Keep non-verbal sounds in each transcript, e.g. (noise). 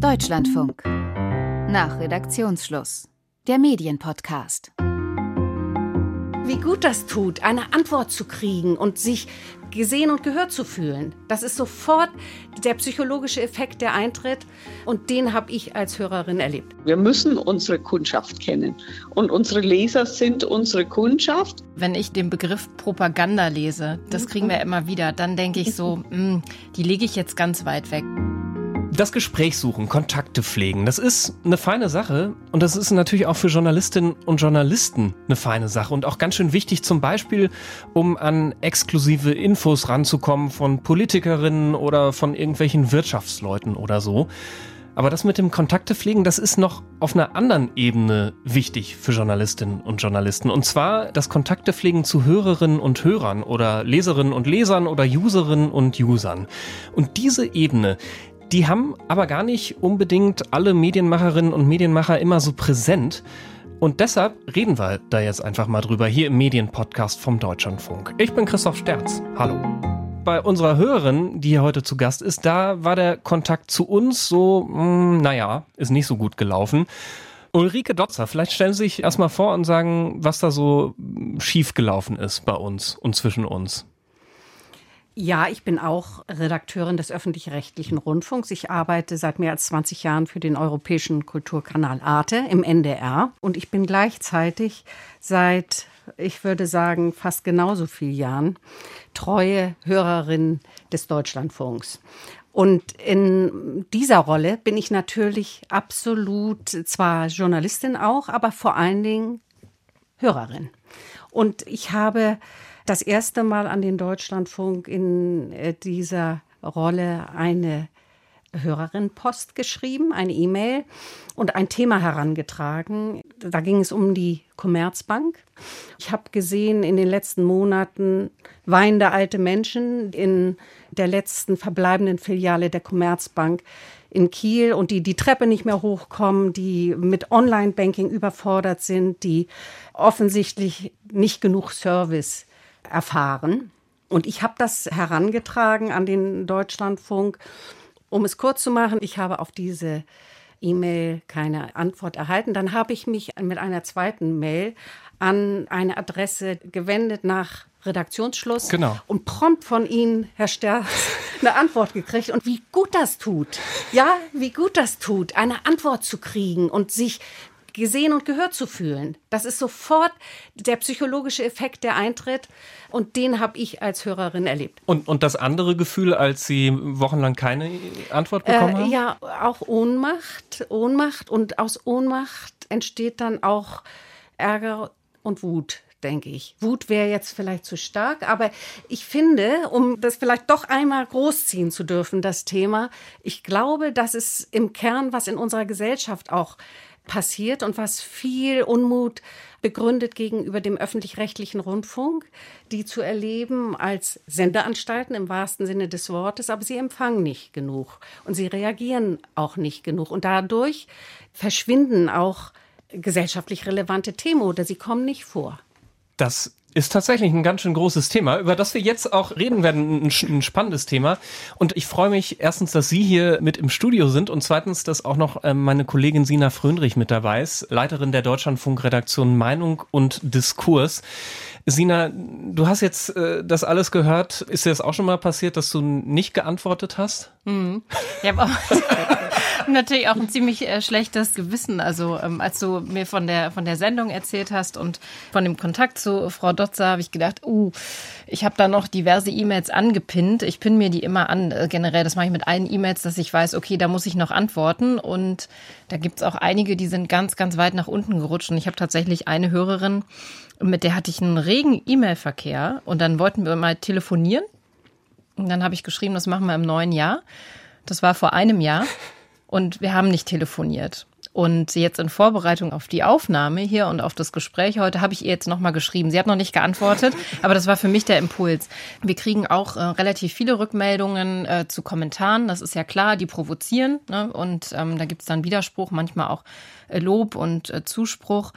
Deutschlandfunk. Nach Redaktionsschluss. Der Medienpodcast. Wie gut das tut, eine Antwort zu kriegen und sich gesehen und gehört zu fühlen. Das ist sofort der psychologische Effekt, der eintritt. Und den habe ich als Hörerin erlebt. Wir müssen unsere Kundschaft kennen. Und unsere Leser sind unsere Kundschaft. Wenn ich den Begriff Propaganda lese, das kriegen wir immer wieder, dann denke ich so, mh, (laughs) hm, die lege ich jetzt ganz weit weg. Das Gespräch suchen, Kontakte pflegen, das ist eine feine Sache und das ist natürlich auch für Journalistinnen und Journalisten eine feine Sache und auch ganz schön wichtig zum Beispiel, um an exklusive Infos ranzukommen von Politikerinnen oder von irgendwelchen Wirtschaftsleuten oder so. Aber das mit dem Kontakte pflegen, das ist noch auf einer anderen Ebene wichtig für Journalistinnen und Journalisten. Und zwar das Kontakte pflegen zu Hörerinnen und Hörern oder Leserinnen und Lesern oder Userinnen und Usern. Und diese Ebene, die haben aber gar nicht unbedingt alle Medienmacherinnen und Medienmacher immer so präsent. Und deshalb reden wir da jetzt einfach mal drüber hier im Medienpodcast vom Deutschlandfunk. Ich bin Christoph Sterz. Hallo. Bei unserer Hörerin, die hier heute zu Gast ist, da war der Kontakt zu uns so, mh, hm, naja, ist nicht so gut gelaufen. Ulrike Dotzer, vielleicht stellen Sie sich erstmal vor und sagen, was da so schief gelaufen ist bei uns und zwischen uns. Ja, ich bin auch Redakteurin des öffentlich-rechtlichen Rundfunks. Ich arbeite seit mehr als 20 Jahren für den europäischen Kulturkanal Arte im NDR. Und ich bin gleichzeitig seit, ich würde sagen, fast genauso vielen Jahren treue Hörerin des Deutschlandfunks. Und in dieser Rolle bin ich natürlich absolut zwar Journalistin auch, aber vor allen Dingen Hörerin. Und ich habe das erste Mal an den Deutschlandfunk in äh, dieser Rolle eine Hörerin Post geschrieben, eine E-Mail und ein Thema herangetragen. Da ging es um die Commerzbank. Ich habe gesehen in den letzten Monaten weinende alte Menschen in der letzten verbleibenden Filiale der Commerzbank in Kiel und die die Treppe nicht mehr hochkommen, die mit Online-Banking überfordert sind, die offensichtlich nicht genug Service erfahren. Und ich habe das herangetragen an den Deutschlandfunk. Um es kurz zu machen, ich habe auf diese E-Mail keine Antwort erhalten. Dann habe ich mich mit einer zweiten Mail an eine Adresse gewendet nach Redaktionsschluss genau. und prompt von Ihnen, Herr Sterz, (laughs) eine Antwort gekriegt. Und wie gut das tut, ja, wie gut das tut, eine Antwort zu kriegen und sich gesehen und gehört zu fühlen. Das ist sofort der psychologische Effekt, der eintritt. Und den habe ich als Hörerin erlebt. Und, und das andere Gefühl, als Sie wochenlang keine Antwort bekommen äh, haben? Ja, auch Ohnmacht. Ohnmacht. Und aus Ohnmacht entsteht dann auch Ärger und Wut denke ich. Wut wäre jetzt vielleicht zu stark, aber ich finde, um das vielleicht doch einmal großziehen zu dürfen, das Thema, ich glaube, dass es im Kern, was in unserer Gesellschaft auch passiert und was viel Unmut begründet gegenüber dem öffentlich-rechtlichen Rundfunk, die zu erleben als Sendeanstalten im wahrsten Sinne des Wortes, aber sie empfangen nicht genug und sie reagieren auch nicht genug und dadurch verschwinden auch gesellschaftlich relevante Themen oder sie kommen nicht vor. Das ist tatsächlich ein ganz schön großes Thema, über das wir jetzt auch reden werden. Ein, ein, spannendes Thema. Und ich freue mich erstens, dass Sie hier mit im Studio sind und zweitens, dass auch noch ähm, meine Kollegin Sina Fröndrich mit dabei ist, Leiterin der Deutschlandfunk-Redaktion Meinung und Diskurs. Sina, du hast jetzt äh, das alles gehört. Ist dir das auch schon mal passiert, dass du nicht geantwortet hast? Mhm. Ich (laughs) habe natürlich auch ein ziemlich äh, schlechtes Gewissen. Also ähm, als du mir von der von der Sendung erzählt hast und von dem Kontakt zu Frau Dotzer, habe ich gedacht, uh, ich habe da noch diverse E-Mails angepinnt. Ich pinne mir die immer an. Äh, generell, das mache ich mit allen E-Mails, dass ich weiß, okay, da muss ich noch antworten. Und da gibt's auch einige, die sind ganz, ganz weit nach unten gerutscht. Und ich habe tatsächlich eine Hörerin, mit der hatte ich einen regen E-Mail-Verkehr und dann wollten wir mal telefonieren. Und dann habe ich geschrieben, das machen wir im neuen Jahr. Das war vor einem Jahr und wir haben nicht telefoniert. Und jetzt in Vorbereitung auf die Aufnahme hier und auf das Gespräch heute habe ich ihr jetzt nochmal geschrieben. Sie hat noch nicht geantwortet, (laughs) aber das war für mich der Impuls. Wir kriegen auch äh, relativ viele Rückmeldungen äh, zu Kommentaren, das ist ja klar, die provozieren. Ne? Und ähm, da gibt es dann Widerspruch, manchmal auch äh, Lob und äh, Zuspruch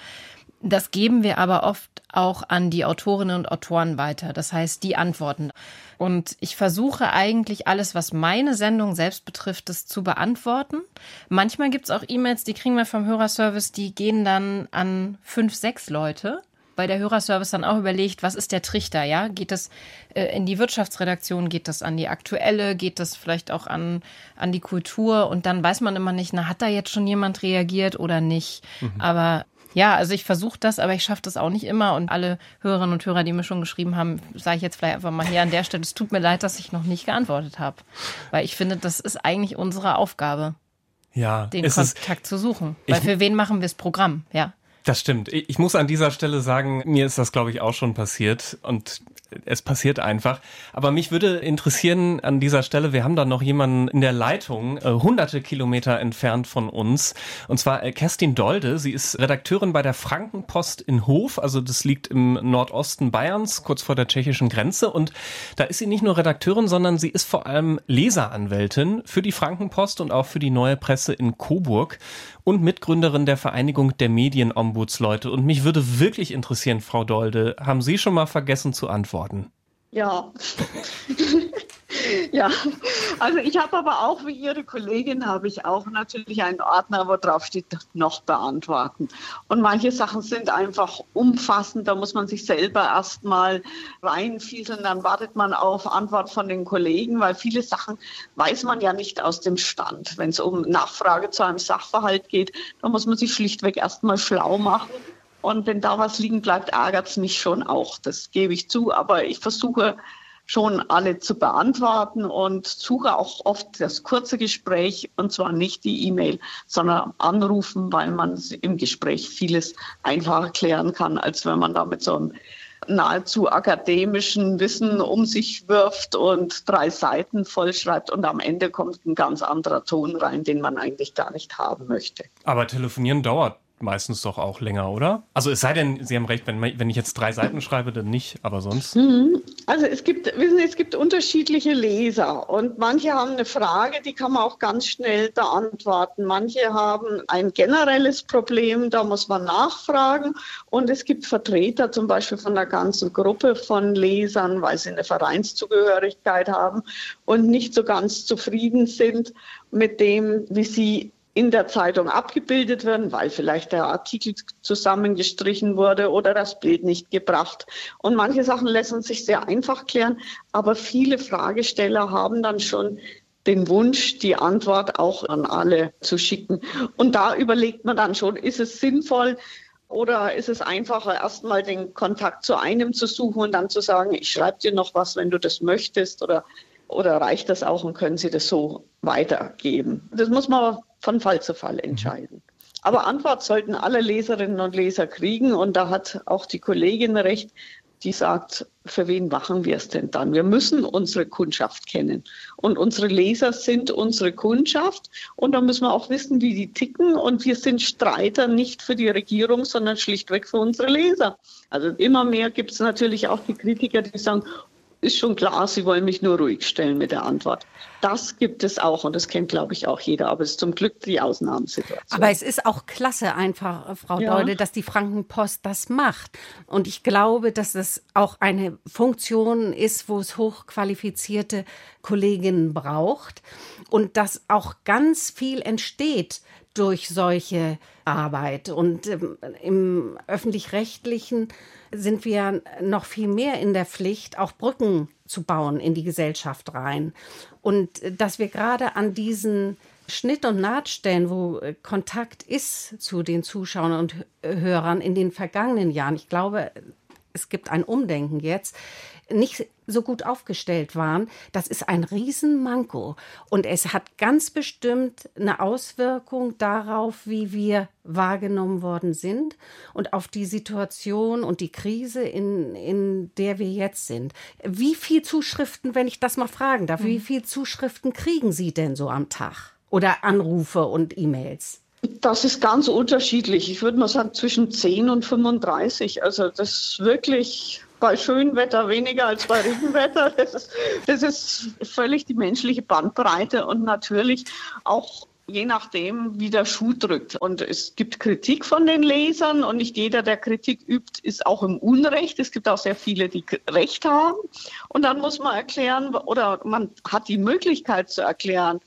Das geben wir aber oft auch an die Autorinnen und Autoren weiter. Das heißt, die antworten. Und ich versuche eigentlich alles, was meine Sendung selbst betrifft, das zu beantworten. Manchmal gibt es auch E-Mails, die kriegen wir vom Hörerservice, die gehen dann an fünf, sechs Leute weil der Hörerservice dann auch überlegt, was ist der Trichter, ja? Geht das äh, in die Wirtschaftsredaktion, geht das an die aktuelle, geht das vielleicht auch an, an die Kultur und dann weiß man immer nicht, na, hat da jetzt schon jemand reagiert oder nicht? Mhm. Aber ja, also ich versuche das, aber ich schaffe das auch nicht immer. Und alle Hörerinnen und Hörer, die mir schon geschrieben haben, sage ich jetzt vielleicht einfach mal hier an der Stelle, es tut mir leid, dass ich noch nicht geantwortet habe. Weil ich finde, das ist eigentlich unsere Aufgabe. Ja, den Kontakt zu suchen. Weil für wen machen wir das Programm? Ja. Das stimmt. Ich muss an dieser Stelle sagen, mir ist das, glaube ich, auch schon passiert. Und es passiert einfach. Aber mich würde interessieren an dieser Stelle, wir haben da noch jemanden in der Leitung, äh, hunderte Kilometer entfernt von uns, und zwar äh, Kerstin Dolde. Sie ist Redakteurin bei der Frankenpost in Hof, also das liegt im Nordosten Bayerns, kurz vor der tschechischen Grenze. Und da ist sie nicht nur Redakteurin, sondern sie ist vor allem Leseranwältin für die Frankenpost und auch für die neue Presse in Coburg und Mitgründerin der Vereinigung der Medienombudsleute. Und mich würde wirklich interessieren, Frau Dolde, haben Sie schon mal vergessen zu antworten? Ja. (laughs) (laughs) ja, also ich habe aber auch wie Ihre Kollegin habe ich auch natürlich einen Ordner, wo drauf steht, noch beantworten. Und manche Sachen sind einfach umfassend, da muss man sich selber erstmal reinfieseln, dann wartet man auf Antwort von den Kollegen, weil viele Sachen weiß man ja nicht aus dem Stand. Wenn es um Nachfrage zu einem Sachverhalt geht, da muss man sich schlichtweg erstmal schlau machen und wenn da was liegen bleibt, ärgert es mich schon auch. Das gebe ich zu. Aber ich versuche schon alle zu beantworten und suche auch oft das kurze Gespräch und zwar nicht die E-Mail, sondern anrufen, weil man im Gespräch vieles einfacher klären kann, als wenn man da mit so einem nahezu akademischen Wissen um sich wirft und drei Seiten vollschreibt und am Ende kommt ein ganz anderer Ton rein, den man eigentlich gar nicht haben möchte. Aber telefonieren dauert meistens doch auch länger, oder? Also es sei denn, Sie haben recht, wenn, wenn ich jetzt drei Seiten schreibe, dann nicht, aber sonst. Mhm. Also es gibt, wissen Sie, es gibt unterschiedliche Leser und manche haben eine Frage, die kann man auch ganz schnell beantworten. Manche haben ein generelles Problem, da muss man nachfragen und es gibt Vertreter zum Beispiel von der ganzen Gruppe von Lesern, weil sie eine Vereinszugehörigkeit haben und nicht so ganz zufrieden sind mit dem, wie sie in der Zeitung abgebildet werden, weil vielleicht der Artikel zusammengestrichen wurde oder das Bild nicht gebracht. Und manche Sachen lassen sich sehr einfach klären, aber viele Fragesteller haben dann schon den Wunsch, die Antwort auch an alle zu schicken. Und da überlegt man dann schon, ist es sinnvoll, oder ist es einfacher, erstmal den Kontakt zu einem zu suchen und dann zu sagen, ich schreibe dir noch was, wenn du das möchtest? Oder, oder reicht das auch und können Sie das so weitergeben? Das muss man von Fall zu Fall entscheiden. Aber Antwort sollten alle Leserinnen und Leser kriegen. Und da hat auch die Kollegin recht, die sagt, für wen machen wir es denn dann? Wir müssen unsere Kundschaft kennen. Und unsere Leser sind unsere Kundschaft. Und da müssen wir auch wissen, wie die ticken. Und wir sind Streiter nicht für die Regierung, sondern schlichtweg für unsere Leser. Also immer mehr gibt es natürlich auch die Kritiker, die sagen, ist schon klar, Sie wollen mich nur ruhig stellen mit der Antwort. Das gibt es auch und das kennt, glaube ich, auch jeder. Aber es ist zum Glück die Ausnahmesituation. Aber es ist auch klasse einfach, Frau ja. Deude, dass die Frankenpost das macht. Und ich glaube, dass es auch eine Funktion ist, wo es hochqualifizierte Kolleginnen braucht und dass auch ganz viel entsteht durch solche Arbeit. Und ähm, im öffentlich-rechtlichen sind wir noch viel mehr in der Pflicht, auch Brücken zu bauen in die Gesellschaft rein. Und äh, dass wir gerade an diesen Schnitt- und Nahtstellen, wo äh, Kontakt ist zu den Zuschauern und Hörern in den vergangenen Jahren, ich glaube, es gibt ein Umdenken jetzt, nicht so gut aufgestellt waren, das ist ein Riesenmanko. Und es hat ganz bestimmt eine Auswirkung darauf, wie wir wahrgenommen worden sind und auf die Situation und die Krise, in, in der wir jetzt sind. Wie viel Zuschriften, wenn ich das mal fragen darf, mhm. wie viel Zuschriften kriegen Sie denn so am Tag? Oder Anrufe und E-Mails? Das ist ganz unterschiedlich. Ich würde mal sagen zwischen 10 und 35. Also das ist wirklich bei schönem Wetter weniger als bei Regenwetter. Das ist, das ist völlig die menschliche Bandbreite und natürlich auch je nachdem, wie der Schuh drückt. Und es gibt Kritik von den Lesern und nicht jeder, der Kritik übt, ist auch im Unrecht. Es gibt auch sehr viele, die Recht haben. Und dann muss man erklären oder man hat die Möglichkeit zu erklären,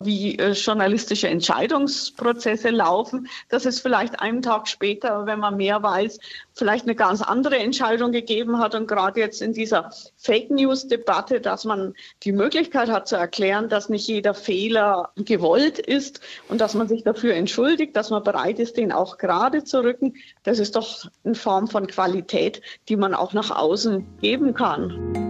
wie äh, journalistische Entscheidungsprozesse laufen, dass es vielleicht einen Tag später, wenn man mehr weiß, vielleicht eine ganz andere Entscheidung gegeben hat. Und gerade jetzt in dieser Fake News-Debatte, dass man die Möglichkeit hat zu erklären, dass nicht jeder Fehler gewollt ist und dass man sich dafür entschuldigt, dass man bereit ist, den auch gerade zu rücken. Das ist doch eine Form von Qualität, die man auch nach außen geben kann.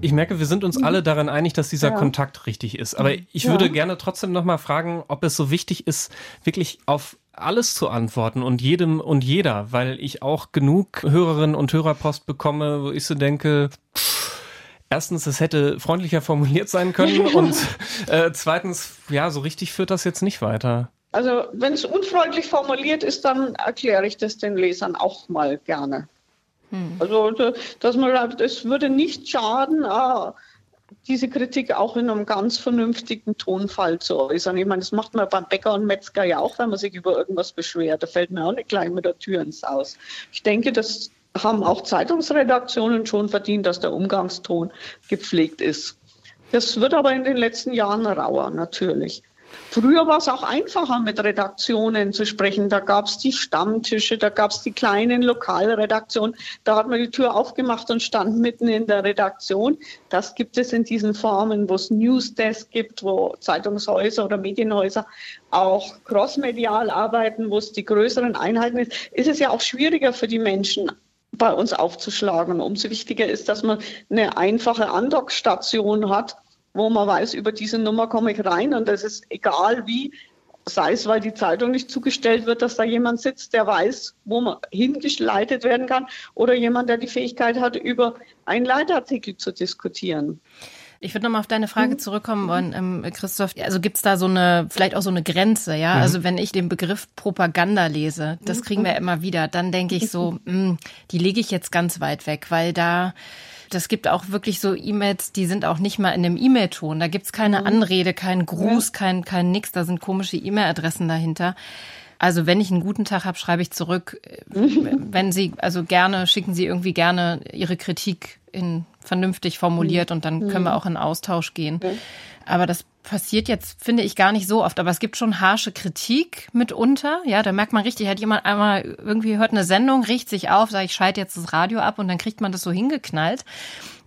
Ich merke, wir sind uns alle daran einig, dass dieser ja. Kontakt richtig ist. Aber ich ja. würde gerne trotzdem noch mal fragen, ob es so wichtig ist, wirklich auf alles zu antworten und jedem und jeder, weil ich auch genug Hörerinnen und Hörerpost bekomme, wo ich so denke, pff, erstens, es hätte freundlicher formuliert sein können (laughs) und äh, zweitens, ja, so richtig führt das jetzt nicht weiter. Also wenn es unfreundlich formuliert ist, dann erkläre ich das den Lesern auch mal gerne. Hm. Also, dass man sagt, es würde nicht schaden, ah, diese Kritik auch in einem ganz vernünftigen Tonfall zu äußern. Ich meine, das macht man beim Bäcker und Metzger ja auch, wenn man sich über irgendwas beschwert. Da fällt mir auch nicht gleich mit der Tür ins Haus. Ich denke, das haben auch Zeitungsredaktionen schon verdient, dass der Umgangston gepflegt ist. Das wird aber in den letzten Jahren rauer, natürlich. Früher war es auch einfacher, mit Redaktionen zu sprechen. Da gab es die Stammtische, da gab es die kleinen Lokalredaktionen. Da hat man die Tür aufgemacht und stand mitten in der Redaktion. Das gibt es in diesen Formen, wo es Newsdesk gibt, wo Zeitungshäuser oder Medienhäuser auch crossmedial arbeiten, wo es die größeren Einheiten ist. Ist es ja auch schwieriger für die Menschen, bei uns aufzuschlagen. Umso wichtiger ist, dass man eine einfache Andockstation hat, wo man weiß, über diese Nummer komme ich rein und das ist egal wie, sei es, weil die Zeitung nicht zugestellt wird, dass da jemand sitzt, der weiß, wo man hingeleitet werden kann oder jemand, der die Fähigkeit hat, über einen Leitartikel zu diskutieren. Ich würde nochmal auf deine Frage mhm. zurückkommen wollen, ähm, Christoph. Also gibt es da so eine, vielleicht auch so eine Grenze, ja? Mhm. Also wenn ich den Begriff Propaganda lese, das kriegen wir immer wieder, dann denke ich (laughs) so, mh, hm, die lege ich jetzt ganz weit weg, weil da das gibt auch wirklich so E-Mails, die sind auch nicht mal in dem E-Mail-Ton. Da gibt's keine mhm. Anrede, keinen Gruß, kein, kein nix. Da sind komische E-Mail-Adressen dahinter. Also wenn ich einen guten Tag habe, schreibe ich zurück. (laughs) wenn Sie, also gerne, schicken Sie irgendwie gerne Ihre Kritik in vernünftig formuliert und dann können wir auch in Austausch gehen. Aber das passiert jetzt, finde ich, gar nicht so oft. Aber es gibt schon harsche Kritik mitunter. Ja, da merkt man richtig, hat jemand einmal irgendwie hört eine Sendung, riecht sich auf, sagt, ich schalte jetzt das Radio ab und dann kriegt man das so hingeknallt.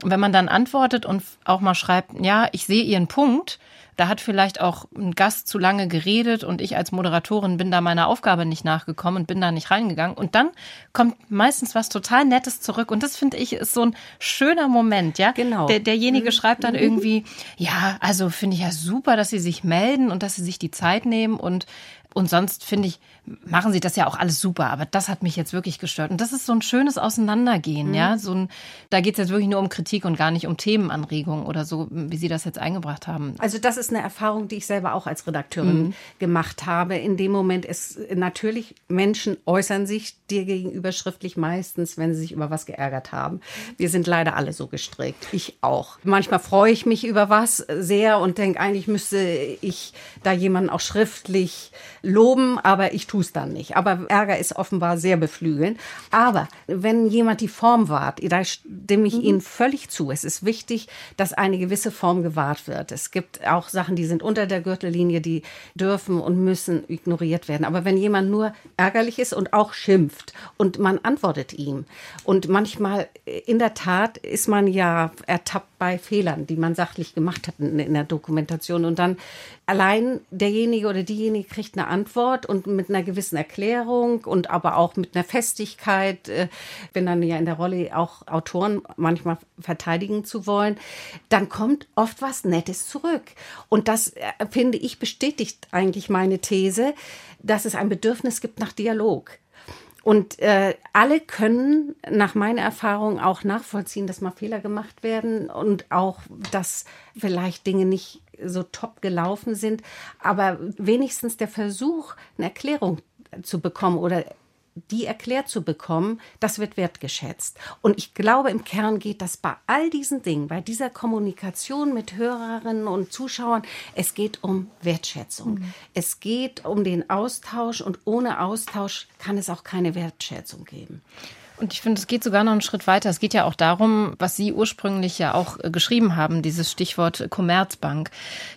Und wenn man dann antwortet und auch mal schreibt, ja, ich sehe Ihren Punkt, da hat vielleicht auch ein Gast zu lange geredet und ich als Moderatorin bin da meiner Aufgabe nicht nachgekommen und bin da nicht reingegangen. Und dann kommt meistens was total Nettes zurück. Und das finde ich ist so ein schöner Moment, ja. Genau. Der, derjenige mhm. schreibt dann irgendwie, ja, also finde ich ja super, dass Sie sich melden und dass Sie sich die Zeit nehmen und und sonst finde ich, machen sie das ja auch alles super, aber das hat mich jetzt wirklich gestört. Und das ist so ein schönes Auseinandergehen, mhm. ja. So ein, da geht es jetzt wirklich nur um Kritik und gar nicht um Themenanregungen oder so, wie Sie das jetzt eingebracht haben. Also das ist eine Erfahrung, die ich selber auch als Redakteurin mhm. gemacht habe. In dem Moment ist natürlich, Menschen äußern sich dir gegenüber schriftlich meistens, wenn sie sich über was geärgert haben. Wir sind leider alle so gestrickt. Ich auch. Manchmal freue ich mich über was sehr und denke, eigentlich müsste ich da jemanden auch schriftlich loben, aber ich tue es dann nicht. Aber Ärger ist offenbar sehr beflügelnd. Aber wenn jemand die Form wahrt, da stimme ich mhm. Ihnen völlig zu. Es ist wichtig, dass eine gewisse Form gewahrt wird. Es gibt auch Sachen, die sind unter der Gürtellinie, die dürfen und müssen ignoriert werden. Aber wenn jemand nur ärgerlich ist und auch schimpft und man antwortet ihm und manchmal in der Tat ist man ja ertappt bei Fehlern, die man sachlich gemacht hat in, in der Dokumentation und dann allein derjenige oder diejenige kriegt eine Antwort und mit einer gewissen Erklärung und aber auch mit einer Festigkeit, äh, wenn dann ja in der Rolle auch Autoren manchmal verteidigen zu wollen, dann kommt oft was Nettes zurück. Und das, äh, finde ich, bestätigt eigentlich meine These, dass es ein Bedürfnis gibt nach Dialog. Und äh, alle können nach meiner Erfahrung auch nachvollziehen, dass mal Fehler gemacht werden und auch, dass vielleicht Dinge nicht so top gelaufen sind. Aber wenigstens der Versuch, eine Erklärung zu bekommen oder die erklärt zu bekommen, das wird wertgeschätzt. Und ich glaube, im Kern geht das bei all diesen Dingen, bei dieser Kommunikation mit Hörerinnen und Zuschauern, es geht um Wertschätzung. Mhm. Es geht um den Austausch und ohne Austausch kann es auch keine Wertschätzung geben. Und ich finde, es geht sogar noch einen Schritt weiter. Es geht ja auch darum, was Sie ursprünglich ja auch äh, geschrieben haben, dieses Stichwort Commerzbank.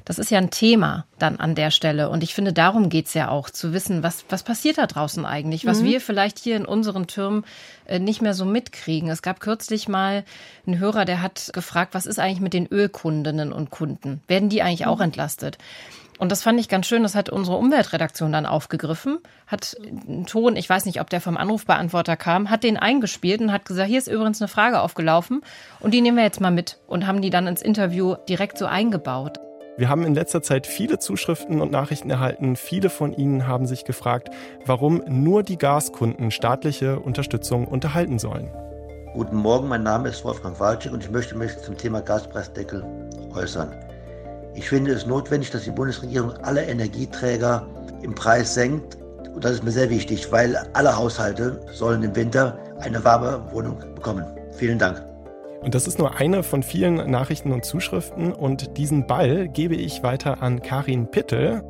Das ist ja ein Thema dann an der Stelle. Und ich finde, darum geht's ja auch, zu wissen, was, was passiert da draußen eigentlich, was mhm. wir vielleicht hier in unseren Türmen äh, nicht mehr so mitkriegen. Es gab kürzlich mal einen Hörer, der hat gefragt, was ist eigentlich mit den Ölkundinnen und Kunden? Werden die eigentlich auch mhm. entlastet? Und das fand ich ganz schön. Das hat unsere Umweltredaktion dann aufgegriffen, hat einen Ton, ich weiß nicht, ob der vom Anrufbeantworter kam, hat den eingespielt und hat gesagt, hier ist übrigens eine Frage aufgelaufen und die nehmen wir jetzt mal mit und haben die dann ins Interview direkt so eingebaut. Wir haben in letzter Zeit viele Zuschriften und Nachrichten erhalten. Viele von Ihnen haben sich gefragt, warum nur die Gaskunden staatliche Unterstützung unterhalten sollen. Guten Morgen, mein Name ist Wolfgang Walczyk und ich möchte mich zum Thema Gaspreisdeckel äußern. Ich finde es notwendig, dass die Bundesregierung alle Energieträger im Preis senkt. Und das ist mir sehr wichtig, weil alle Haushalte sollen im Winter eine warme Wohnung bekommen. Vielen Dank. Und das ist nur eine von vielen Nachrichten und Zuschriften. Und diesen Ball gebe ich weiter an Karin Pittel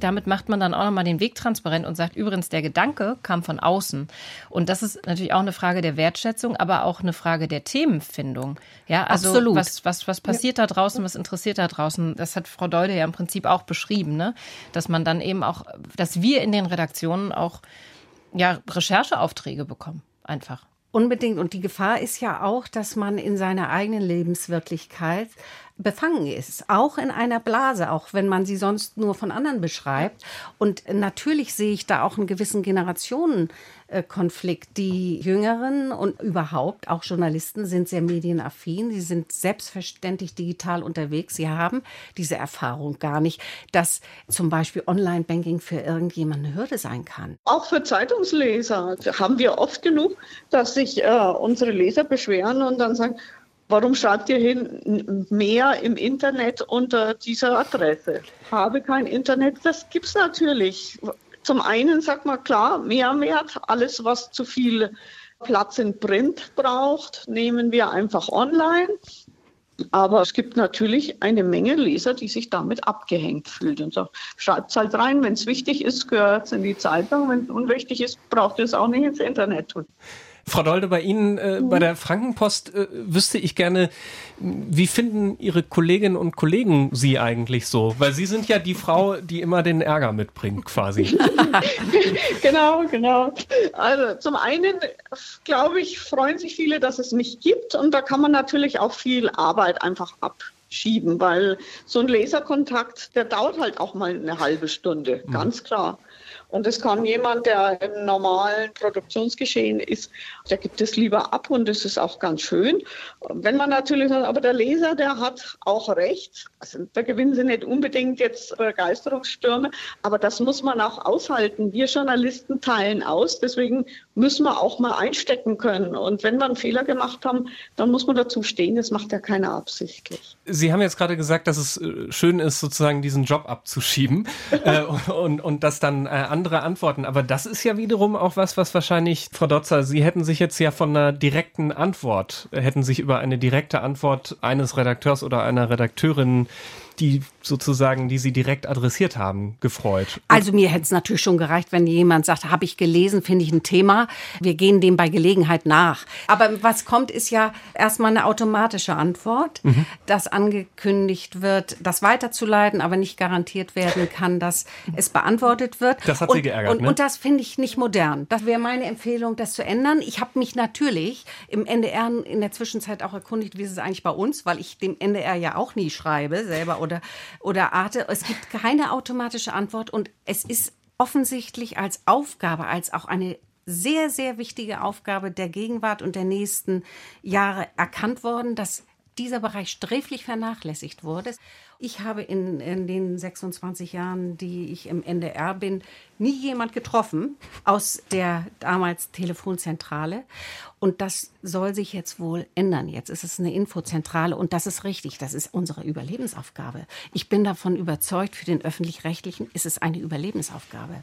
damit macht man dann auch nochmal den Weg transparent und sagt, übrigens, der Gedanke kam von außen. Und das ist natürlich auch eine Frage der Wertschätzung, aber auch eine Frage der Themenfindung. Ja, also Absolut. was, was, was passiert da draußen, was interessiert da draußen? Das hat Frau Deude ja im Prinzip auch beschrieben, ne? Dass man dann eben auch, dass wir in den Redaktionen auch ja, Rechercheaufträge bekommen. Einfach. Unbedingt. Und die Gefahr ist ja auch, dass man in seiner eigenen Lebenswirklichkeit befangen ist, auch in einer Blase, auch wenn man sie sonst nur von anderen beschreibt. Und natürlich sehe ich da auch einen gewissen Generationenkonflikt. Die Jüngeren und überhaupt auch Journalisten sind sehr medienaffin. Sie sind selbstverständlich digital unterwegs. Sie haben diese Erfahrung gar nicht, dass zum Beispiel Online-Banking für irgendjemanden eine Hürde sein kann. Auch für Zeitungsleser haben wir oft genug, dass sich äh, unsere Leser beschweren und dann sagen, Warum schreibt ihr hin mehr im Internet unter dieser Adresse? Habe kein Internet, das gibt es natürlich. Zum einen sagt man klar, Mehrwert, alles was zu viel Platz in Print braucht, nehmen wir einfach online. Aber es gibt natürlich eine Menge Leser, die sich damit abgehängt fühlen und sagt, schreibt es halt rein, wenn es wichtig ist, gehört es in die Zeitung, wenn es unwichtig ist, braucht es auch nicht ins Internet tun. Frau Dolde, bei Ihnen äh, mhm. bei der Frankenpost äh, wüsste ich gerne, wie finden Ihre Kolleginnen und Kollegen Sie eigentlich so? Weil Sie sind ja die Frau, die immer den Ärger mitbringt, quasi. (laughs) genau, genau. Also zum einen, glaube ich, freuen sich viele, dass es mich gibt und da kann man natürlich auch viel Arbeit einfach abschieben, weil so ein Laserkontakt, der dauert halt auch mal eine halbe Stunde, mhm. ganz klar. Und es kann jemand, der im normalen Produktionsgeschehen ist, der gibt es lieber ab und das ist auch ganz schön. Wenn man natürlich sagt, aber der Leser, der hat auch recht. Also da gewinnen sie nicht unbedingt jetzt Begeisterungsstürme, aber das muss man auch aushalten. Wir Journalisten teilen aus, deswegen müssen wir auch mal einstecken können. Und wenn wir einen Fehler gemacht haben, dann muss man dazu stehen. Das macht ja keiner absichtlich. Sie haben jetzt gerade gesagt, dass es äh, schön ist, sozusagen diesen Job abzuschieben (laughs) äh, und, und das dann äh, andere antworten. Aber das ist ja wiederum auch was, was wahrscheinlich, Frau Dotzer, Sie hätten sich jetzt ja von einer direkten Antwort, hätten sich über eine direkte Antwort eines Redakteurs oder einer Redakteurin die sozusagen, die Sie direkt adressiert haben, gefreut? Also mir hätte es natürlich schon gereicht, wenn jemand sagt, habe ich gelesen, finde ich ein Thema. Wir gehen dem bei Gelegenheit nach. Aber was kommt, ist ja erstmal eine automatische Antwort, mhm. dass angekündigt wird, das weiterzuleiten, aber nicht garantiert werden kann, dass es beantwortet wird. Das hat und, Sie geärgert, und, ne? und das finde ich nicht modern. Das wäre meine Empfehlung, das zu ändern. Ich habe mich natürlich im NDR in der Zwischenzeit auch erkundigt, wie ist es eigentlich bei uns, weil ich dem NDR ja auch nie schreibe, selber oder, oder Arte. Es gibt keine automatische Antwort und es ist offensichtlich als Aufgabe, als auch eine sehr, sehr wichtige Aufgabe der Gegenwart und der nächsten Jahre erkannt worden, dass dieser Bereich sträflich vernachlässigt wurde. Ich habe in, in den 26 Jahren, die ich im NDR bin, nie jemand getroffen aus der damals Telefonzentrale. Und das soll sich jetzt wohl ändern. Jetzt ist es eine Infozentrale und das ist richtig. Das ist unsere Überlebensaufgabe. Ich bin davon überzeugt, für den öffentlich-rechtlichen ist es eine Überlebensaufgabe.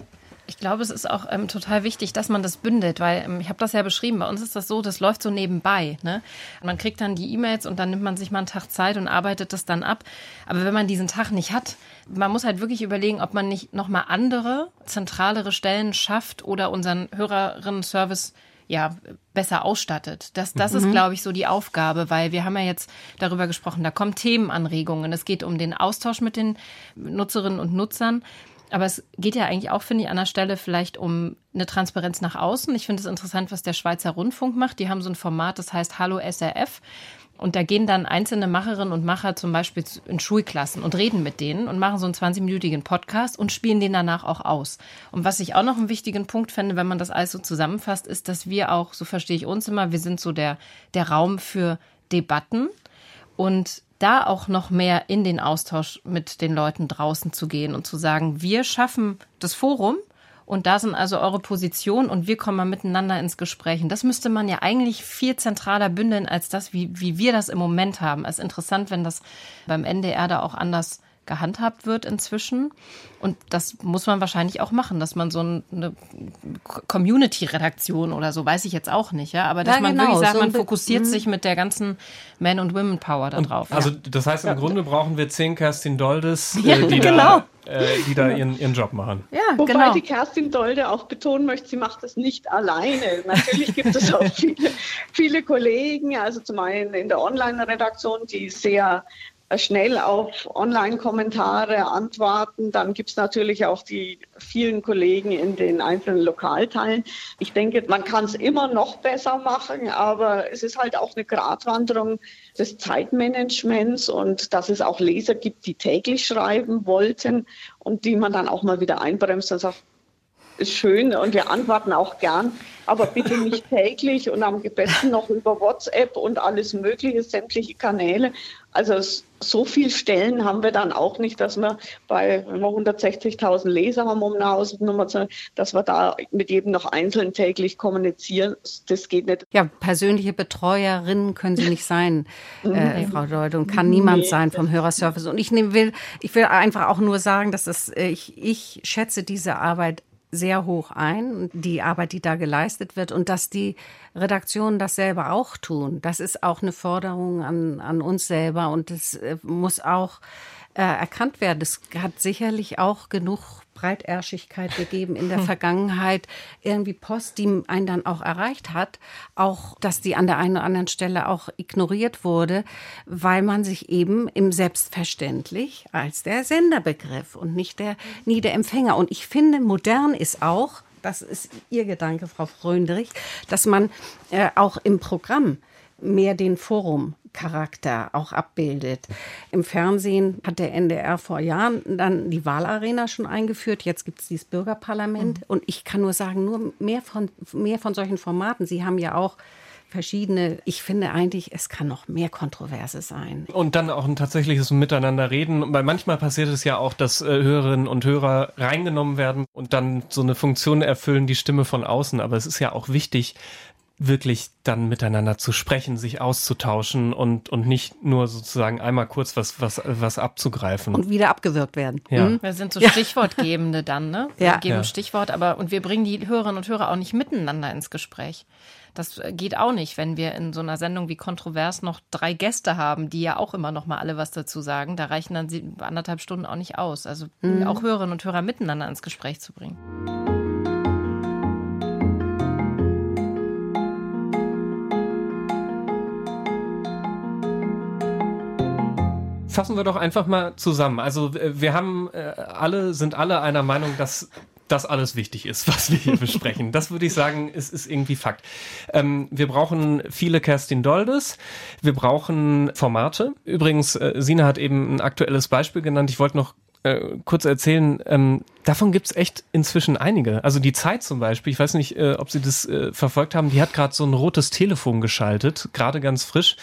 Ich glaube, es ist auch ähm, total wichtig, dass man das bündelt, weil ähm, ich habe das ja beschrieben. Bei uns ist das so, das läuft so nebenbei. Ne? Man kriegt dann die E-Mails und dann nimmt man sich mal einen Tag Zeit und arbeitet das dann ab. Aber wenn man diesen Tag nicht hat, man muss halt wirklich überlegen, ob man nicht nochmal andere, zentralere Stellen schafft oder unseren Hörerinnen-Service ja, besser ausstattet. Das, das mhm. ist, glaube ich, so die Aufgabe, weil wir haben ja jetzt darüber gesprochen, da kommen Themenanregungen. Es geht um den Austausch mit den Nutzerinnen und Nutzern. Aber es geht ja eigentlich auch, finde ich, an der Stelle vielleicht um eine Transparenz nach außen. Ich finde es interessant, was der Schweizer Rundfunk macht. Die haben so ein Format, das heißt Hallo SRF. Und da gehen dann einzelne Macherinnen und Macher zum Beispiel in Schulklassen und reden mit denen und machen so einen 20-minütigen Podcast und spielen den danach auch aus. Und was ich auch noch einen wichtigen Punkt fände, wenn man das alles so zusammenfasst, ist, dass wir auch, so verstehe ich uns immer, wir sind so der, der Raum für Debatten und da auch noch mehr in den Austausch mit den Leuten draußen zu gehen und zu sagen, wir schaffen das Forum und da sind also eure Positionen und wir kommen mal miteinander ins Gespräch. Und das müsste man ja eigentlich viel zentraler bündeln als das, wie, wie wir das im Moment haben. Es ist interessant, wenn das beim NDR da auch anders gehandhabt wird inzwischen. Und das muss man wahrscheinlich auch machen, dass man so eine Community-Redaktion oder so, weiß ich jetzt auch nicht, ja, aber dass ja, man genau, wirklich sagt, so man fokussiert mhm. sich mit der ganzen Man- und Women-Power da drauf. Also das heißt, im ja. Grunde brauchen wir zehn Kerstin Doldes, (laughs) äh, die genau. da äh, die da ihren, ihren Job machen. Ja, Wobei genau. die Kerstin Dolde auch betonen möchte, sie macht das nicht alleine. Natürlich gibt es auch (laughs) viele, viele Kollegen, also zum einen in der Online-Redaktion, die sehr schnell auf Online-Kommentare antworten. Dann gibt es natürlich auch die vielen Kollegen in den einzelnen Lokalteilen. Ich denke, man kann es immer noch besser machen, aber es ist halt auch eine Gratwanderung des Zeitmanagements und dass es auch Leser gibt, die täglich schreiben wollten und die man dann auch mal wieder einbremst und sagt, ist schön und wir antworten auch gern, aber bitte nicht täglich und am besten noch über WhatsApp und alles Mögliche, sämtliche Kanäle. Also so viel Stellen haben wir dann auch nicht, dass wir bei, wenn wir 160.000 Leser haben, um eine Hausnummer zu, dass wir da mit jedem noch einzeln täglich kommunizieren. Das geht nicht. Ja, persönliche Betreuerinnen können Sie nicht sein, (laughs) äh, Frau Deut, und kann niemand nee. sein vom Hörerservice. Und ich will, ich will einfach auch nur sagen, dass das, äh, ich, ich schätze diese Arbeit sehr hoch ein, die Arbeit, die da geleistet wird und dass die Redaktionen das selber auch tun. Das ist auch eine Forderung an, an uns selber und das äh, muss auch äh, erkannt werden. Es hat sicherlich auch genug Breitärschigkeit gegeben in der. (laughs) Vergangenheit, irgendwie Post, die einen dann auch erreicht hat, auch, dass die an der einen oder anderen Stelle auch ignoriert wurde, weil man sich eben im Selbstverständlich als der Sender begriff und nicht der, nie der Empfänger. Und ich finde, modern ist auch, das ist Ihr Gedanke, Frau Fröndrich, dass man äh, auch im Programm mehr den Forum Charakter auch abbildet. Im Fernsehen hat der NDR vor Jahren dann die Wahlarena schon eingeführt. Jetzt gibt es dieses Bürgerparlament. Mhm. Und ich kann nur sagen, nur mehr von, mehr von solchen Formaten. Sie haben ja auch verschiedene. Ich finde eigentlich, es kann noch mehr Kontroverse sein. Und dann auch ein tatsächliches Miteinander reden. Weil manchmal passiert es ja auch, dass äh, Hörerinnen und Hörer reingenommen werden und dann so eine Funktion erfüllen, die Stimme von außen. Aber es ist ja auch wichtig, wirklich dann miteinander zu sprechen, sich auszutauschen und, und nicht nur sozusagen einmal kurz was, was, was abzugreifen. Und wieder abgewirkt werden. Ja. Mhm. Wir sind so Stichwortgebende dann, ne? Wir ja. geben ja. Stichwort, aber und wir bringen die Hörerinnen und Hörer auch nicht miteinander ins Gespräch. Das geht auch nicht, wenn wir in so einer Sendung wie Kontrovers noch drei Gäste haben, die ja auch immer noch mal alle was dazu sagen. Da reichen dann anderthalb Stunden auch nicht aus. Also mhm. auch Hörerinnen und Hörer miteinander ins Gespräch zu bringen. Fassen wir doch einfach mal zusammen. Also wir haben äh, alle, sind alle einer Meinung, dass das alles wichtig ist, (laughs) was wir hier besprechen. Das würde ich sagen, ist, ist irgendwie Fakt. Ähm, wir brauchen viele Kerstin Doldes. Wir brauchen Formate. Übrigens, äh, Sina hat eben ein aktuelles Beispiel genannt. Ich wollte noch äh, kurz erzählen, ähm, davon gibt's echt inzwischen einige. Also die Zeit zum Beispiel, ich weiß nicht, äh, ob Sie das äh, verfolgt haben, die hat gerade so ein rotes Telefon geschaltet, gerade ganz frisch,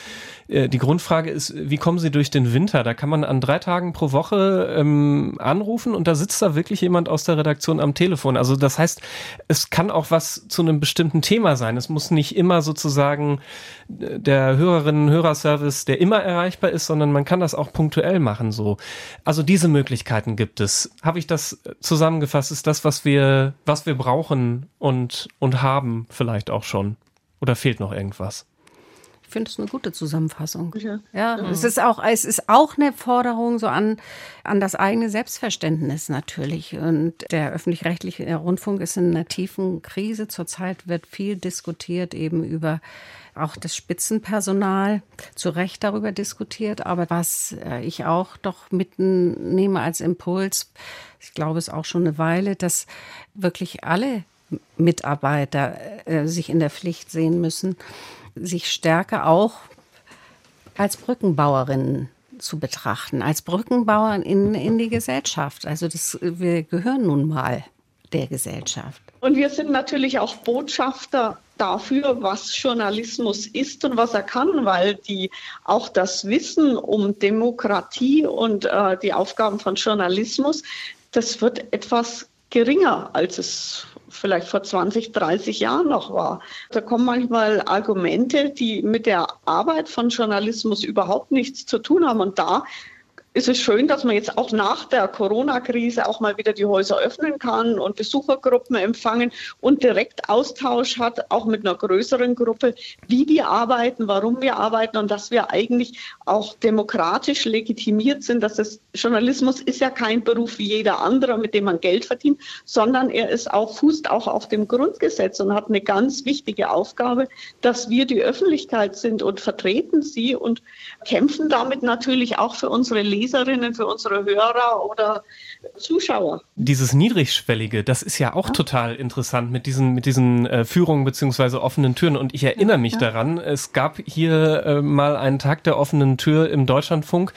äh, die Grundfrage ist, wie kommen Sie durch den Winter? Da kann man an drei Tagen pro Woche ähm, anrufen und da sitzt da wirklich jemand aus der Redaktion am Telefon. Also das heißt, es kann auch was zu einem bestimmten Thema sein. Es muss nicht immer sozusagen äh, der Hörerinnen-Hörerservice, der immer erreichbar ist, sondern man kann das auch punktuell machen. So, also diese Möglichkeiten gibt es. Habe ich das zusammengefasst? Ist das, was wir, was wir brauchen und und haben vielleicht auch schon? Oder fehlt noch irgendwas? Ich finde es eine gute Zusammenfassung. Ja, ja, es ist auch, es ist auch eine Forderung so an, an das eigene Selbstverständnis natürlich. Und der öffentlich-rechtliche Rundfunk ist in einer tiefen Krise. Zurzeit wird viel diskutiert eben über auch das Spitzenpersonal zu Recht darüber diskutiert. Aber was äh, ich auch doch mitnehme als Impuls, ich glaube es auch schon eine Weile, dass wirklich alle Mitarbeiter äh, sich in der Pflicht sehen müssen, sich stärker auch als Brückenbauerinnen zu betrachten, als Brückenbauern in, in die Gesellschaft. Also das, wir gehören nun mal der Gesellschaft. Und wir sind natürlich auch Botschafter dafür, was Journalismus ist und was er kann, weil die auch das Wissen um Demokratie und äh, die Aufgaben von Journalismus, das wird etwas geringer, als es vielleicht vor 20, 30 Jahren noch war. Da kommen manchmal Argumente, die mit der Arbeit von Journalismus überhaupt nichts zu tun haben. Und da ist es schön, dass man jetzt auch nach der Corona-Krise auch mal wieder die Häuser öffnen kann und Besuchergruppen empfangen und direkt Austausch hat, auch mit einer größeren Gruppe, wie wir arbeiten, warum wir arbeiten und dass wir eigentlich auch demokratisch legitimiert sind, dass das Journalismus ist ja kein Beruf wie jeder andere, mit dem man Geld verdient, sondern er ist auch, fußt auch auf dem Grundgesetz und hat eine ganz wichtige Aufgabe, dass wir die Öffentlichkeit sind und vertreten sie und kämpfen damit natürlich auch für unsere Leben Leserinnen, für unsere Hörer oder Zuschauer. Dieses Niedrigschwellige, das ist ja auch ja. total interessant mit diesen, mit diesen äh, Führungen beziehungsweise offenen Türen. Und ich erinnere mich ja. daran, es gab hier äh, mal einen Tag der offenen Tür im Deutschlandfunk.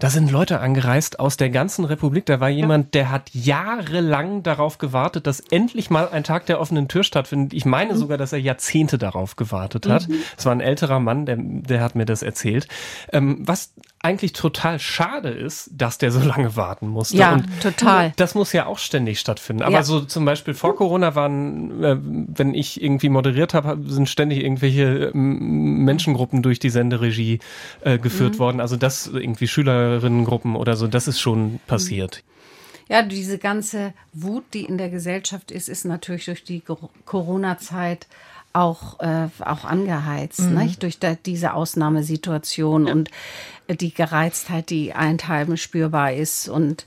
Da sind Leute angereist aus der ganzen Republik. Da war jemand, ja. der hat jahrelang darauf gewartet, dass endlich mal ein Tag der offenen Tür stattfindet. Ich meine mhm. sogar, dass er Jahrzehnte darauf gewartet hat. Es mhm. war ein älterer Mann, der, der hat mir das erzählt. Ähm, was eigentlich total schade ist, dass der so (laughs) lange warten musste. Ja, und total. Das muss ja auch ständig stattfinden. Aber ja. so zum Beispiel vor Corona waren, äh, wenn ich irgendwie moderiert habe, sind ständig irgendwelche ähm, Menschengruppen durch die Senderegie äh, geführt mhm. worden. Also das irgendwie Schülerinnengruppen oder so, das ist schon passiert. Ja, diese ganze Wut, die in der Gesellschaft ist, ist natürlich durch die Corona-Zeit auch, äh, auch angeheizt, mhm. nicht? durch da, diese Ausnahmesituation ja. und die Gereiztheit, die einteilen spürbar ist und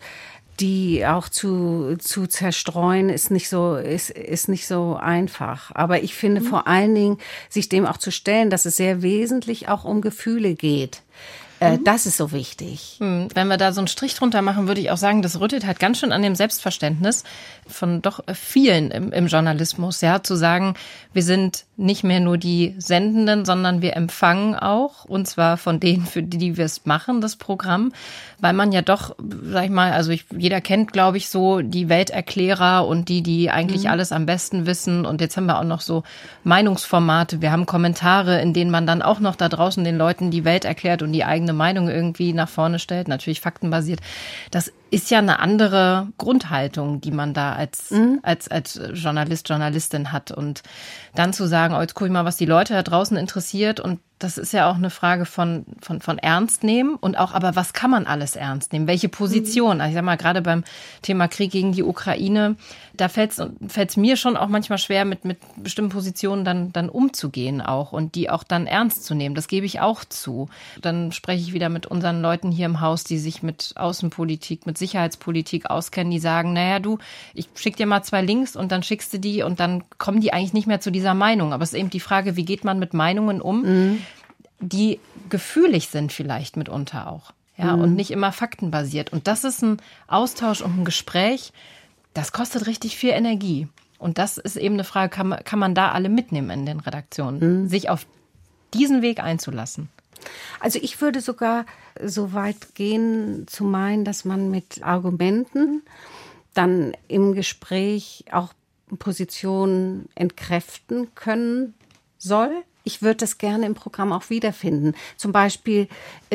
die auch zu, zu zerstreuen, ist nicht so, ist, ist nicht so einfach. Aber ich finde mhm. vor allen Dingen, sich dem auch zu stellen, dass es sehr wesentlich auch um Gefühle geht. Äh, mhm. Das ist so wichtig. Hm, wenn wir da so einen Strich drunter machen, würde ich auch sagen, das rüttelt halt ganz schön an dem Selbstverständnis von doch vielen im, im Journalismus, ja, zu sagen, wir sind nicht mehr nur die Sendenden, sondern wir empfangen auch, und zwar von denen, für die, die wir es machen, das Programm, weil man ja doch, sag ich mal, also ich, jeder kennt, glaube ich, so die Welterklärer und die, die eigentlich mhm. alles am besten wissen. Und jetzt haben wir auch noch so Meinungsformate. Wir haben Kommentare, in denen man dann auch noch da draußen den Leuten die Welt erklärt und die eigene Meinung irgendwie nach vorne stellt, natürlich faktenbasiert. Das ist ja eine andere Grundhaltung, die man da als, mhm. als, als Journalist, Journalistin hat. Und dann zu sagen, oh, jetzt gucke ich mal, was die Leute da draußen interessiert und das ist ja auch eine Frage von, von, von ernst nehmen und auch, aber was kann man alles ernst nehmen? Welche Position? Mhm. Also ich sag mal, gerade beim Thema Krieg gegen die Ukraine, da fällt es mir schon auch manchmal schwer, mit, mit bestimmten Positionen dann, dann umzugehen auch und die auch dann ernst zu nehmen. Das gebe ich auch zu. Dann spreche ich wieder mit unseren Leuten hier im Haus, die sich mit Außenpolitik, mit Sicherheitspolitik auskennen, die sagen, naja, du, ich schick dir mal zwei Links und dann schickst du die und dann kommen die eigentlich nicht mehr zu dieser Meinung. Aber es ist eben die Frage, wie geht man mit Meinungen um? Mhm die gefühlig sind vielleicht mitunter auch. Ja, mhm. und nicht immer faktenbasiert. Und das ist ein Austausch und ein Gespräch, das kostet richtig viel Energie. Und das ist eben eine Frage, kann man, kann man da alle mitnehmen in den Redaktionen, mhm. sich auf diesen Weg einzulassen? Also ich würde sogar so weit gehen zu meinen, dass man mit Argumenten dann im Gespräch auch Positionen entkräften können soll ich würde das gerne im Programm auch wiederfinden. Zum Beispiel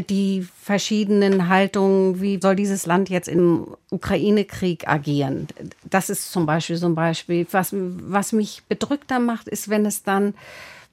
die verschiedenen Haltungen, wie soll dieses Land jetzt im Ukraine-Krieg agieren. Das ist zum Beispiel so ein Beispiel. Was, was mich bedrückter macht, ist, wenn es dann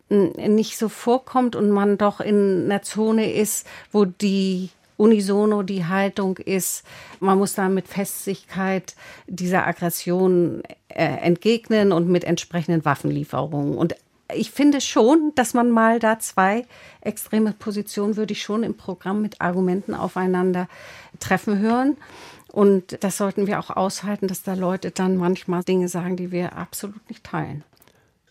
nicht so vorkommt und man doch in einer Zone ist, wo die unisono die Haltung ist, man muss da mit Festigkeit dieser Aggression äh, entgegnen und mit entsprechenden Waffenlieferungen. Und ich finde schon, dass man mal da zwei extreme Positionen würde ich schon im Programm mit Argumenten aufeinander treffen hören. Und das sollten wir auch aushalten, dass da Leute dann manchmal Dinge sagen, die wir absolut nicht teilen.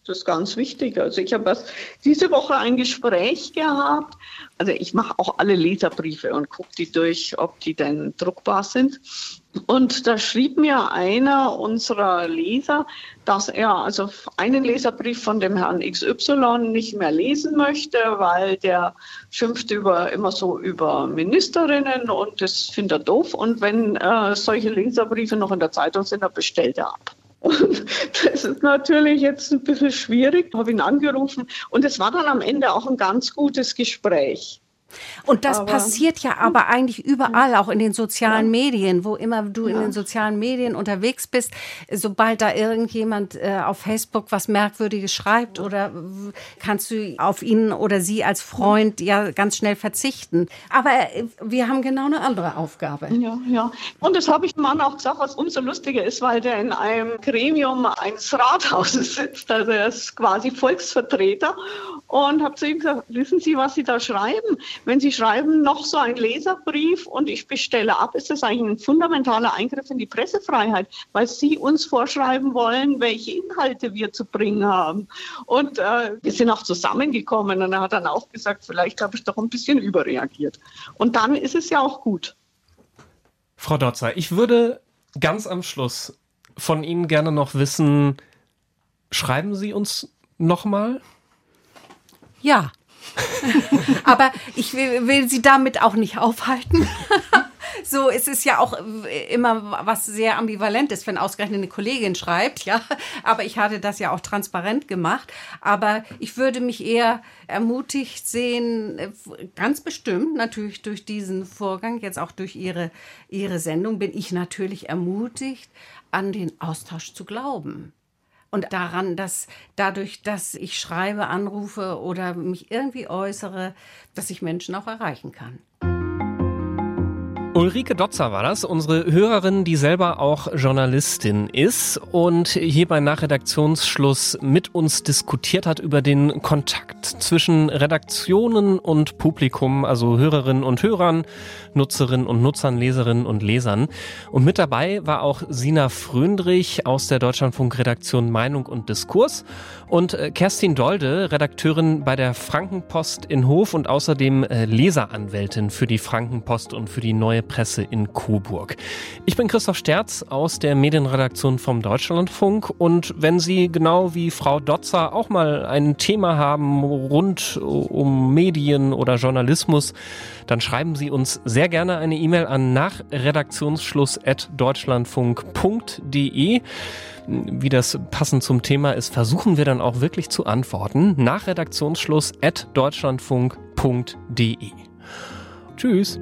Das ist ganz wichtig. Also ich habe diese Woche ein Gespräch gehabt. Also ich mache auch alle Leserbriefe und gucke die durch, ob die denn druckbar sind. Und da schrieb mir einer unserer Leser, dass er also einen Leserbrief von dem Herrn XY nicht mehr lesen möchte, weil der schimpft über, immer so über Ministerinnen und das findet er doof. Und wenn äh, solche Leserbriefe noch in der Zeitung sind, dann bestellt er ab. Und (laughs) das ist natürlich jetzt ein bisschen schwierig. Habe ihn angerufen und es war dann am Ende auch ein ganz gutes Gespräch. Und das aber, passiert ja aber eigentlich überall, auch in den sozialen ja. Medien, wo immer du ja. in den sozialen Medien unterwegs bist, sobald da irgendjemand äh, auf Facebook was Merkwürdiges schreibt oder kannst du auf ihn oder sie als Freund ja ganz schnell verzichten. Aber äh, wir haben genau eine andere Aufgabe. Ja, ja. Und das habe ich dem Mann auch gesagt, was umso lustiger ist, weil der in einem Gremium eines Rathauses sitzt. Also er ist quasi Volksvertreter und habe zu ihm gesagt, wissen Sie, was Sie da schreiben? Wenn Sie schreiben, noch so ein Leserbrief und ich bestelle ab, ist das eigentlich ein fundamentaler Eingriff in die Pressefreiheit, weil Sie uns vorschreiben wollen, welche Inhalte wir zu bringen haben. Und äh, wir sind auch zusammengekommen und er hat dann auch gesagt, vielleicht habe ich doch ein bisschen überreagiert. Und dann ist es ja auch gut. Frau Dotzer, ich würde ganz am Schluss von Ihnen gerne noch wissen, schreiben Sie uns nochmal? Ja. (laughs) Aber ich will, will sie damit auch nicht aufhalten. (laughs) so, es ist ja auch immer was sehr ambivalentes, wenn ausgerechnet eine Kollegin schreibt, ja. Aber ich hatte das ja auch transparent gemacht. Aber ich würde mich eher ermutigt sehen, ganz bestimmt natürlich durch diesen Vorgang, jetzt auch durch ihre, ihre Sendung, bin ich natürlich ermutigt, an den Austausch zu glauben und daran, dass dadurch, dass ich schreibe, anrufe oder mich irgendwie äußere, dass ich Menschen auch erreichen kann. Ulrike Dotzer war das, unsere Hörerin, die selber auch Journalistin ist und hier bei Nachredaktionsschluss mit uns diskutiert hat über den Kontakt zwischen Redaktionen und Publikum, also Hörerinnen und Hörern, Nutzerinnen und Nutzern, Leserinnen und Lesern. Und mit dabei war auch Sina Fröndrich aus der Deutschlandfunk-Redaktion Meinung und Diskurs und äh, Kerstin Dolde, Redakteurin bei der Frankenpost in Hof und außerdem äh, Leseranwältin für die Frankenpost und für die neue Presse in Coburg. Ich bin Christoph Sterz aus der Medienredaktion vom Deutschlandfunk und wenn Sie genau wie Frau Dotzer auch mal ein Thema haben rund um Medien oder Journalismus, dann schreiben Sie uns sehr gerne eine E-Mail an nachredaktionsschluss.deutschlandfunk.de wie das passend zum Thema ist, versuchen wir dann auch wirklich zu antworten. Nach Redaktionsschluss at deutschlandfunk.de. Tschüss.